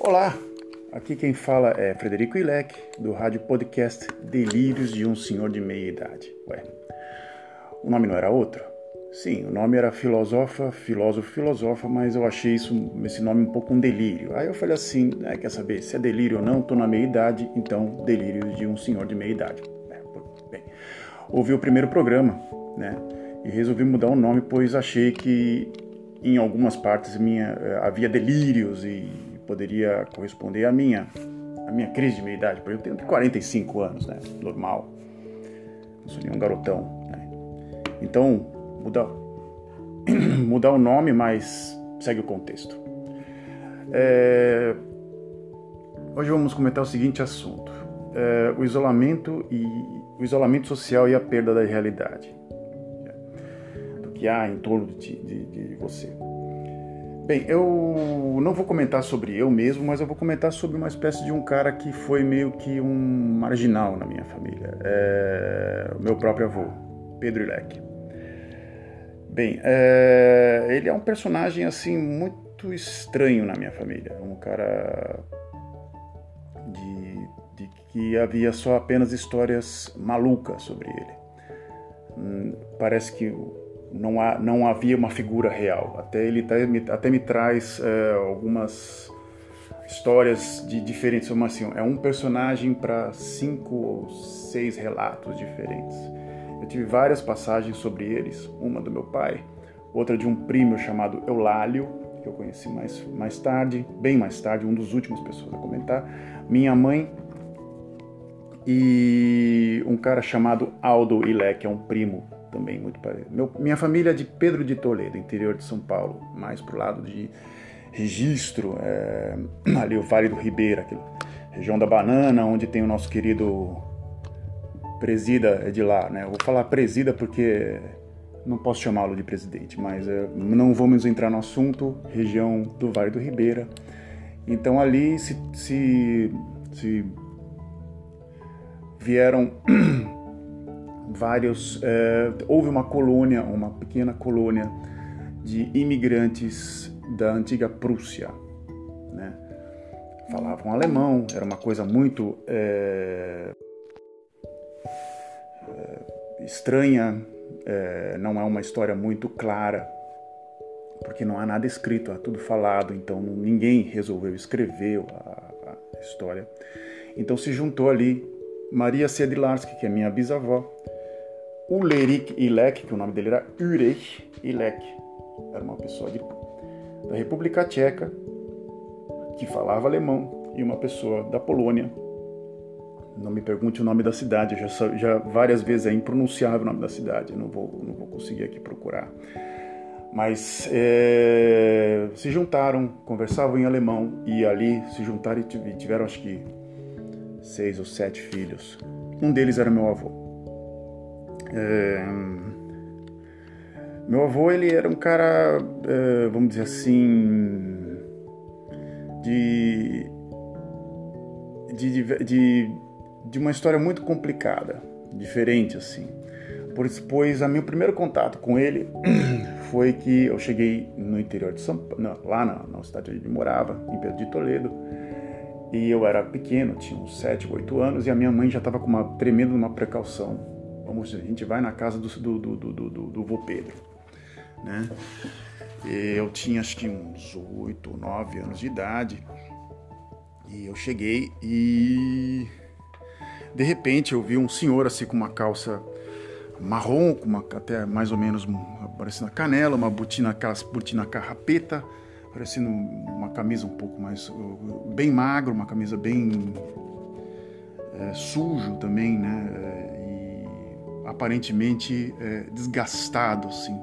Olá, aqui quem fala é Frederico Ilec, do rádio podcast Delírios de um Senhor de Meia Idade. Ué, o nome não era outro? Sim, o nome era Filosofa, Filósofo, Filosofa, mas eu achei isso, esse nome um pouco um delírio. Aí eu falei assim, ah, quer saber, se é delírio ou não, estou na meia idade, então Delírios de um Senhor de Meia Idade. É, bem, ouvi o primeiro programa, né, e resolvi mudar o nome, pois achei que em algumas partes minha eh, havia delírios e poderia corresponder à minha à minha crise de meia-idade, porque eu tenho 45 anos, né? Normal. Não sou nenhum garotão, né? Então, mudar mudar o nome, mas segue o contexto. É... Hoje vamos comentar o seguinte assunto: é, o isolamento e o isolamento social e a perda da realidade do que há em torno de, de, de você. Bem, eu não vou comentar sobre eu mesmo, mas eu vou comentar sobre uma espécie de um cara que foi meio que um marginal na minha família. É... O meu próprio avô, Pedro Ilec. Bem, é... ele é um personagem assim muito estranho na minha família. Um cara de, de que havia só apenas histórias malucas sobre ele. Hum, parece que não, há, não havia uma figura real. Até ele até me, até me traz é, algumas histórias de diferentes, como assim, é um personagem para cinco ou seis relatos diferentes. Eu tive várias passagens sobre eles, uma do meu pai, outra de um primo chamado Eulálio, que eu conheci mais, mais tarde, bem mais tarde, um dos últimos pessoas a comentar, minha mãe e um cara chamado Aldo Ilé, que é um primo também muito parecido. Meu, minha família é de Pedro de Toledo, interior de São Paulo, mais pro lado de Registro, é, ali o Vale do Ribeira, aquela região da Banana, onde tem o nosso querido presida é de lá, né? Eu vou falar presida porque não posso chamá-lo de presidente, mas é, não vamos entrar no assunto, região do Vale do Ribeira. Então ali se, se, se vieram vários. É, houve uma colônia, uma pequena colônia de imigrantes da antiga Prússia, né? Falavam alemão, era uma coisa muito é, estranha, é, não é uma história muito clara, porque não há nada escrito, há tudo falado, então ninguém resolveu escrever a, a história. Então se juntou ali Maria Sedlarsky, que é minha bisavó, Ulrich Ilek, que o nome dele era Ulrich Ilek, era uma pessoa de, da República Tcheca que falava alemão e uma pessoa da Polônia. Não me pergunte o nome da cidade, já, já várias vezes é impronunciável o nome da cidade, não vou, não vou conseguir aqui procurar. Mas é, se juntaram, conversavam em alemão e ali se juntaram e tiveram acho que seis ou sete filhos. Um deles era meu avô. É... Meu avô ele era um cara, é, vamos dizer assim, de, de, de, de uma história muito complicada, diferente assim. Pois a meu primeiro contato com ele foi que eu cheguei no interior de São Paulo, lá na, na cidade onde ele morava, em Pedro de Toledo, e eu era pequeno, tinha uns 7, 8 anos, e a minha mãe já estava com uma tremenda uma precaução vamos a gente vai na casa do, do, do, do, do, do vô Pedro, né? Eu tinha acho que uns 8, 9 anos de idade e eu cheguei e de repente eu vi um senhor assim com uma calça marrom, com uma até mais ou menos parecendo a canela, uma botina, aquelas botina carrapeta, parecendo uma camisa um pouco mais bem magro, uma camisa bem é, sujo também, né? Aparentemente é, desgastado, assim,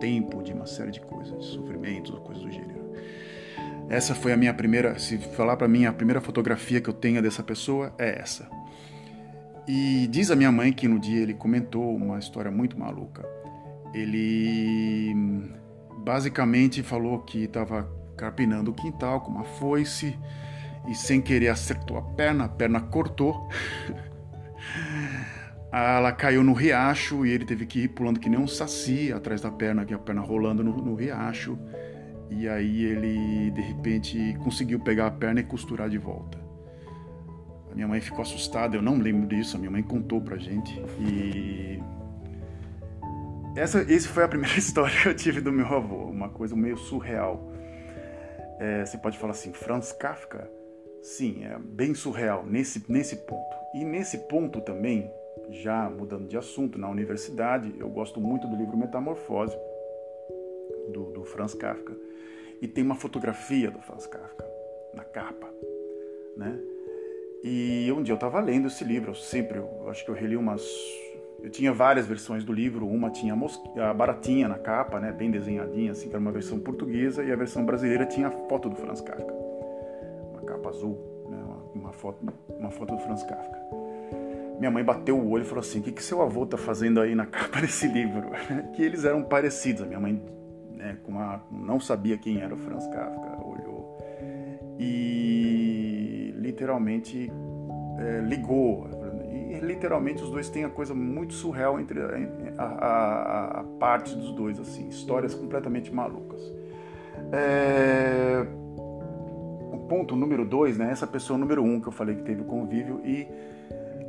tempo de uma série de coisas, de sofrimentos, coisas do gênero. Essa foi a minha primeira, se falar para mim, a primeira fotografia que eu tenho dessa pessoa é essa. E diz a minha mãe que no dia ele comentou uma história muito maluca. Ele basicamente falou que estava carpinando o quintal com uma foice e sem querer acertou a perna, a perna cortou. ela caiu no riacho e ele teve que ir pulando que nem um saci atrás da perna, que a perna rolando no, no riacho. e aí ele de repente conseguiu pegar a perna e costurar de volta. A minha mãe ficou assustada, eu não lembro disso, a minha mãe contou pra gente e essa, esse foi a primeira história que eu tive do meu avô, uma coisa meio surreal. É, você pode falar assim, Franz Kafka? Sim, é bem surreal nesse, nesse ponto. E nesse ponto também, já mudando de assunto, na universidade, eu gosto muito do livro Metamorfose, do, do Franz Kafka. E tem uma fotografia do Franz Kafka na capa, né? E um dia eu estava lendo esse livro, eu sempre, eu acho que eu reli umas eu tinha várias versões do livro, uma tinha a baratinha na capa, né, bem desenhadinha, assim, que era uma versão portuguesa, e a versão brasileira tinha a foto do Franz Kafka, uma capa azul, né, uma, uma, foto, uma foto do Franz Kafka. Minha mãe bateu o olho e falou assim: "O que, que seu avô está fazendo aí na capa desse livro?" que eles eram parecidos. A minha mãe, né, uma, não sabia quem era o Franz Kafka, olhou e literalmente é, ligou literalmente os dois têm a coisa muito surreal entre a, a, a parte dos dois, assim, histórias completamente malucas. É... O ponto número dois, né? Essa pessoa número um que eu falei que teve convívio e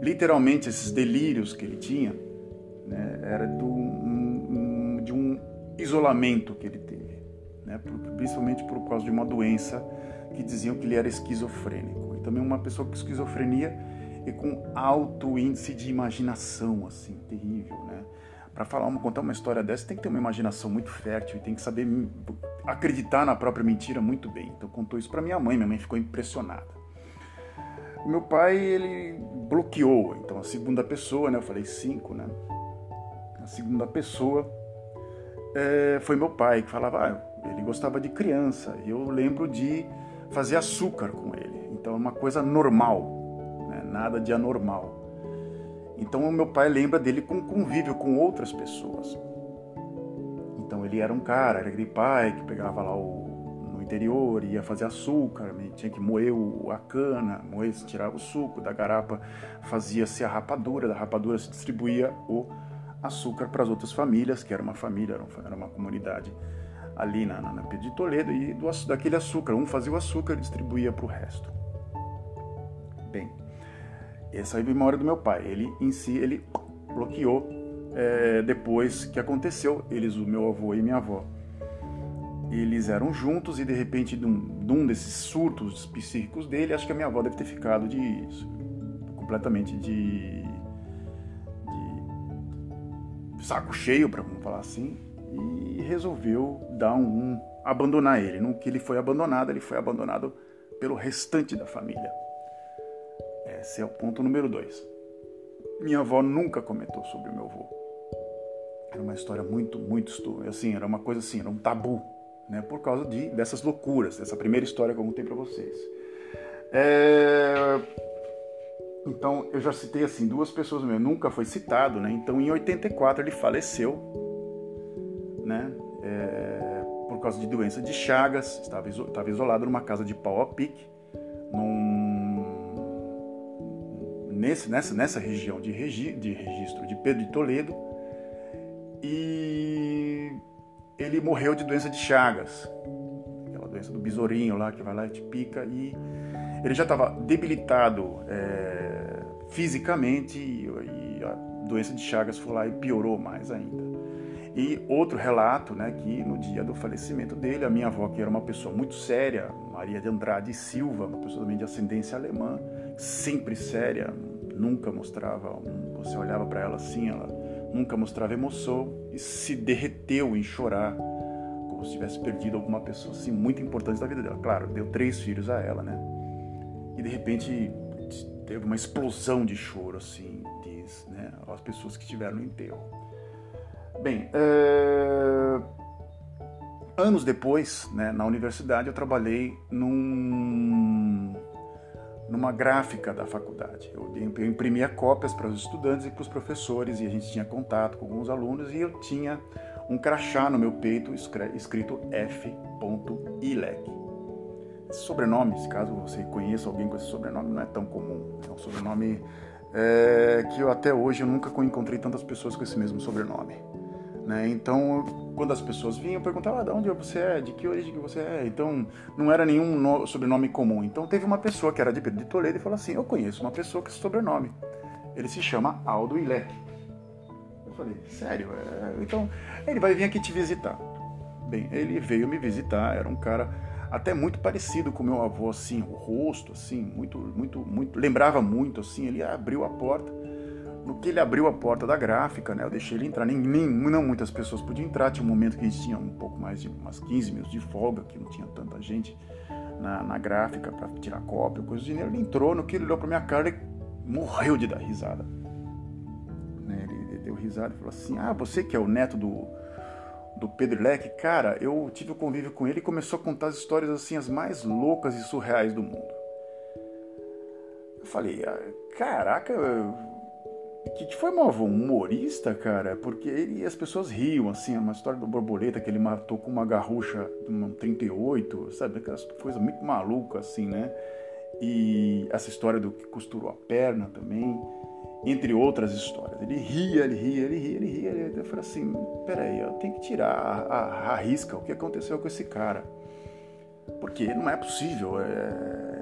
literalmente esses delírios que ele tinha, né? Era do, um, um, de um isolamento que ele teve, né? Principalmente por causa de uma doença que diziam que ele era esquizofrênico. E também uma pessoa com esquizofrenia e com alto índice de imaginação, assim, terrível, né? Para falar, uma, contar uma história dessa, tem que ter uma imaginação muito fértil e tem que saber acreditar na própria mentira muito bem. Então contou isso para minha mãe, minha mãe ficou impressionada. Meu pai, ele bloqueou, então a segunda pessoa, né? Eu falei cinco, né? A segunda pessoa é, foi meu pai, que falava, ah, ele gostava de criança. E eu lembro de fazer açúcar com ele. Então é uma coisa normal, nada de anormal. Então o meu pai lembra dele com convívio com outras pessoas. Então ele era um cara, era aquele pai que pegava lá o, interior, ia fazer açúcar, tinha que moer a cana, moer, tirava o suco da garapa, fazia-se a rapadura, da rapadura se distribuía o açúcar para as outras famílias, que era uma família, era uma comunidade ali na, na, na de Toledo, e do, daquele açúcar, um fazia o açúcar e distribuía para o resto. Bem, essa é a memória do meu pai. Ele em si, ele bloqueou é, depois que aconteceu. Eles, o meu avô e minha avó, eles eram juntos e de repente, de um, de desses surtos psíquicos dele, acho que a minha avó deve ter ficado de completamente de, de saco cheio, para falar assim, e resolveu dar um, um abandonar ele. No que ele foi abandonado, ele foi abandonado pelo restante da família. Esse é o ponto número dois. Minha avó nunca comentou sobre o meu avô. Era uma história muito, muito assim, era uma coisa assim, era um tabu, né? Por causa de dessas loucuras, dessa primeira história que eu contei para vocês. É... Então, eu já citei assim duas pessoas nunca foi citado, né? Então, em 84 ele faleceu, né? É... Por causa de doença de Chagas, estava, estava isolado numa casa de pau a pique, num nesse, nessa, nessa região de, regi, de registro de Pedro de Toledo e ele morreu de doença de Chagas, aquela doença do besourinho lá que vai lá e te pica e ele já estava debilitado é, fisicamente e, e, a doença de Chagas foi lá e piorou mais ainda. E outro relato, né, que no dia do falecimento dele, a minha avó, que era uma pessoa muito séria, Maria de Andrade Silva, uma pessoa também de ascendência alemã, sempre séria, nunca mostrava, você olhava para ela assim, ela nunca mostrava emoção e se derreteu em chorar, como se tivesse perdido alguma pessoa assim muito importante da vida dela. Claro, deu três filhos a ela, né? E de repente teve uma explosão de choro assim, diz, né, as pessoas que estiveram no enterro. Bem, é... anos depois, né, na universidade, eu trabalhei num numa gráfica da faculdade. Eu, imprimia cópias para os estudantes e para os professores e a gente tinha contato com alguns alunos e eu tinha um crachá no meu peito escrito F. Ilek. Esse sobrenome, se caso você conheça alguém com esse sobrenome, não é tão comum. É um sobrenome é, que eu até hoje eu nunca encontrei tantas pessoas com esse mesmo sobrenome. Né? Então, quando as pessoas vinham, eu perguntava ah, de onde você é, de que origem que você é. Então, não era nenhum no, sobrenome comum. Então, teve uma pessoa que era de Pedro de Toledo e falou assim: Eu conheço uma pessoa com esse sobrenome. Ele se chama Aldo Ilek. Eu falei: Sério? É... Então, ele vai vir aqui te visitar. Bem, ele veio me visitar, era um cara até muito parecido com meu avô, assim, o rosto, assim, muito, muito, muito, lembrava muito, assim, ele abriu a porta no que ele abriu a porta da gráfica, né, eu deixei ele entrar. Nem, nem, não muitas pessoas podiam entrar. Tinha um momento que a gente tinha um pouco mais de umas 15 minutos de folga, que não tinha tanta gente na, na gráfica para tirar cópia, coisa do dinheiro. Ele entrou, no que ele olhou para minha cara, ele morreu de dar risada. Né, ele, ele deu risada e falou assim: Ah, você que é o neto do, do Pedro Leque, cara, eu tive o convívio com ele e começou a contar as histórias assim, as mais loucas e surreais do mundo. Eu falei, ah, caraca, que, foi um humorista, cara, porque ele as pessoas riam, assim, uma história do borboleta que ele matou com uma garrucha de um 38, sabe, aquelas coisas muito malucas, assim, né? E essa história do que costurou a perna também, entre outras histórias. Ele ria, ele ria, ele ria, ele ria. Ele... Eu falei assim, peraí, eu tenho que tirar a, a, a risca o que aconteceu com esse cara. Porque não é possível, é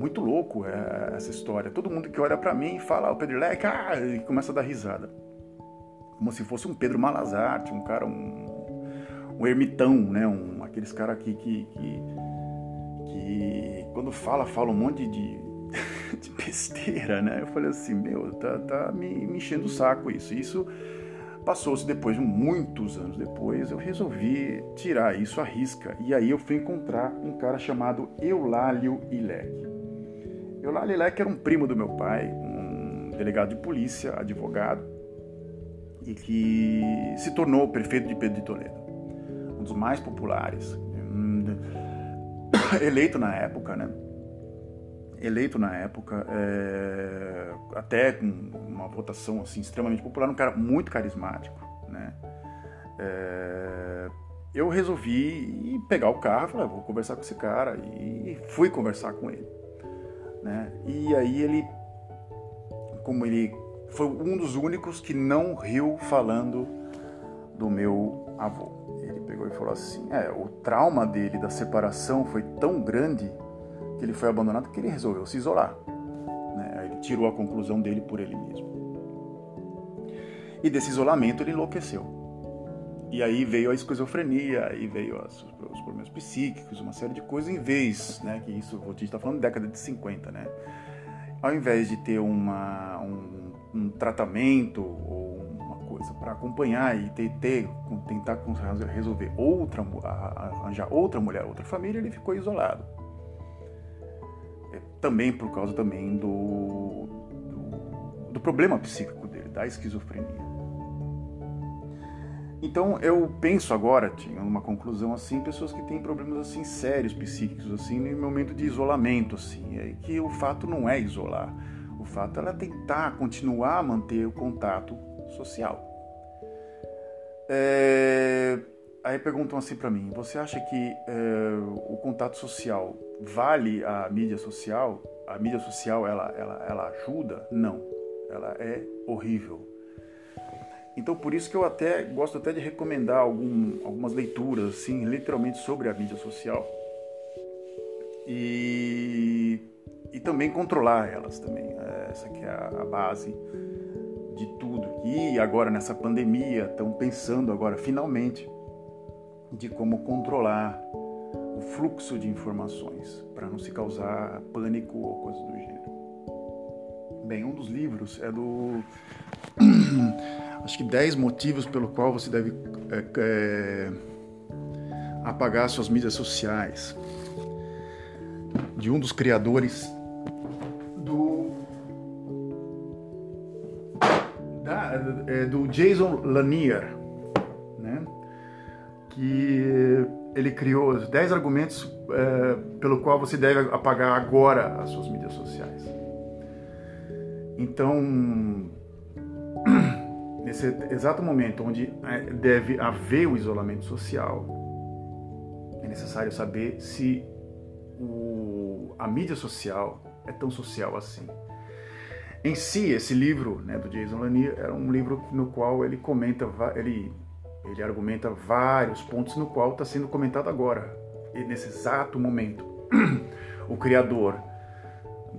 muito louco é, essa história. Todo mundo que olha para mim fala, ah, o Pedro Leque, ah, e começa a dar risada. Como se fosse um Pedro Malazarte, um cara, um, um ermitão, né? Um, aqueles caras que, que, que, que, quando fala, fala um monte de, de besteira, né? Eu falei assim, meu, tá, tá me, me enchendo o saco isso. Isso passou-se depois, muitos anos depois, eu resolvi tirar isso à risca. E aí eu fui encontrar um cara chamado Eulálio Ilek. Eulálio Ilek era um primo do meu pai, um delegado de polícia, advogado, e que se tornou prefeito de Pedro de Toledo, um dos mais populares, eleito na época, né? Eleito na época, é, até com uma votação assim extremamente popular, um cara muito carismático, né? É, eu resolvi pegar o carro, falei, ah, vou conversar com esse cara e fui conversar com ele. Né? E aí ele, como ele foi um dos únicos que não riu falando do meu avô. Ele pegou e falou assim: é, o trauma dele da separação foi tão grande que ele foi abandonado que ele resolveu se isolar. Né? Ele tirou a conclusão dele por ele mesmo. E desse isolamento ele enlouqueceu. E aí veio a esquizofrenia, aí veio as, os problemas psíquicos, uma série de coisas, em vez, né, que isso, gente está falando década de 50, né? Ao invés de ter uma, um, um tratamento ou uma coisa para acompanhar e ter, ter, tentar resolver outra, arranjar outra mulher, outra família, ele ficou isolado. É, também por causa também do, do, do problema psíquico dele, da esquizofrenia. Então eu penso agora, tinha uma conclusão assim, pessoas que têm problemas assim sérios psíquicos assim, no momento de isolamento assim, é que o fato não é isolar, o fato é tentar continuar a manter o contato social. É... Aí perguntam assim para mim, você acha que é, o contato social vale a mídia social? A mídia social ela, ela, ela ajuda? Não, ela é horrível então por isso que eu até gosto até de recomendar algum, algumas leituras assim, literalmente sobre a mídia social. E, e também controlar elas também. Essa que é a, base de tudo. E agora nessa pandemia estão pensando agora finalmente de como controlar o fluxo de informações para não se causar pânico ou coisas do gênero. Bem, um dos livros é do acho que 10 motivos pelo qual você deve é, é, apagar suas mídias sociais. De um dos criadores do. Da, é, do Jason Lanier, né? que ele criou 10 argumentos é, pelo qual você deve apagar agora as suas mídias sociais. Então, nesse exato momento onde é, deve haver o isolamento social, é necessário saber se o, a mídia social é tão social assim. Em si, esse livro né, do Jason Lanier era um livro no qual ele comenta, ele Ele argumenta vários pontos no qual está sendo comentado agora, e nesse exato momento. o criador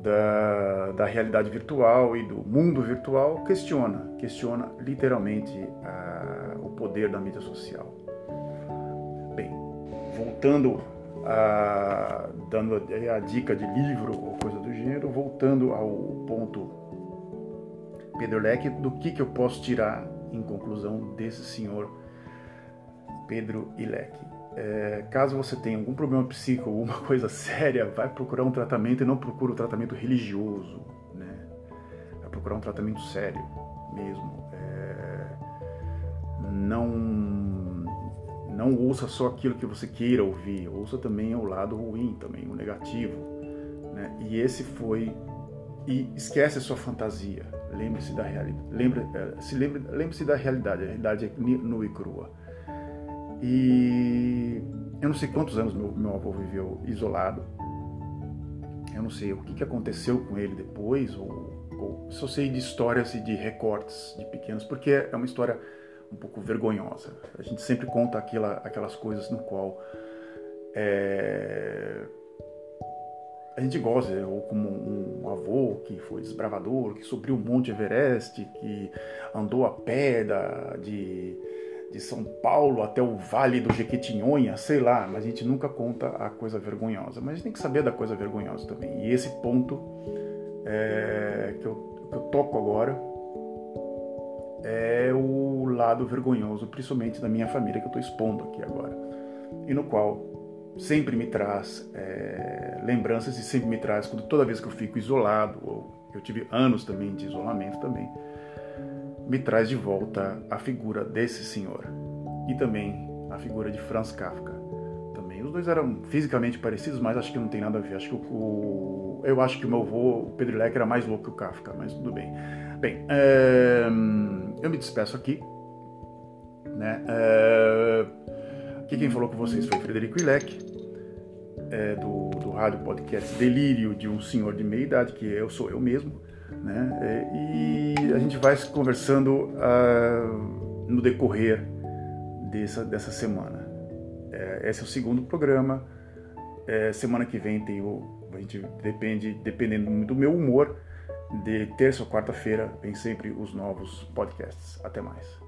da, da realidade virtual e do mundo virtual questiona, questiona literalmente a, o poder da mídia social. Bem, voltando a, dando a, a dica de livro ou coisa do gênero, voltando ao ponto Pedro Leque, do que, que eu posso tirar em conclusão desse senhor Pedro Ileque. É, caso você tenha algum problema psíquico, alguma coisa séria, vai procurar um tratamento e não procura um tratamento religioso, né? Vai procurar um tratamento sério mesmo. É, não não ouça só aquilo que você queira ouvir, ouça também o lado ruim, também o negativo, né? E esse foi e esquece a sua fantasia. Lembre-se da realidade. Lembre, é, se lembre, lembre-se da realidade. A realidade é nua e crua. E eu não sei quantos anos meu, meu avô viveu isolado. Eu não sei o que, que aconteceu com ele depois, ou, ou só sei de histórias e de recortes de pequenos, porque é uma história um pouco vergonhosa. A gente sempre conta aquela, aquelas coisas no qual é, a gente gosta, ou como um avô que foi desbravador, que subiu o Monte Everest, que andou a pé da, de de São Paulo até o Vale do Jequitinhonha, sei lá, mas a gente nunca conta a coisa vergonhosa. Mas a gente tem que saber da coisa vergonhosa também. E esse ponto é, que, eu, que eu toco agora é o lado vergonhoso, principalmente da minha família que eu estou expondo aqui agora. E no qual sempre me traz é, lembranças e sempre me traz, quando, toda vez que eu fico isolado, ou eu tive anos também de isolamento também, me traz de volta a figura desse senhor e também a figura de Franz Kafka. Também os dois eram fisicamente parecidos, mas acho que não tem nada a ver. Acho que o, eu acho que o meu avô, o Pedro Leque, era mais louco que o Kafka, mas tudo bem. Bem, é, eu me despeço aqui. Né? É, aqui quem falou com vocês foi Frederico Ilek, é, do, do rádio podcast Delírio de um Senhor de Meia Idade, que eu sou eu mesmo. Né? É, e a gente vai conversando uh, no decorrer dessa, dessa semana. É, esse é o segundo programa. É, semana que vem tem o. A gente depende, dependendo do meu humor, de terça ou quarta-feira, vem sempre os novos podcasts. Até mais.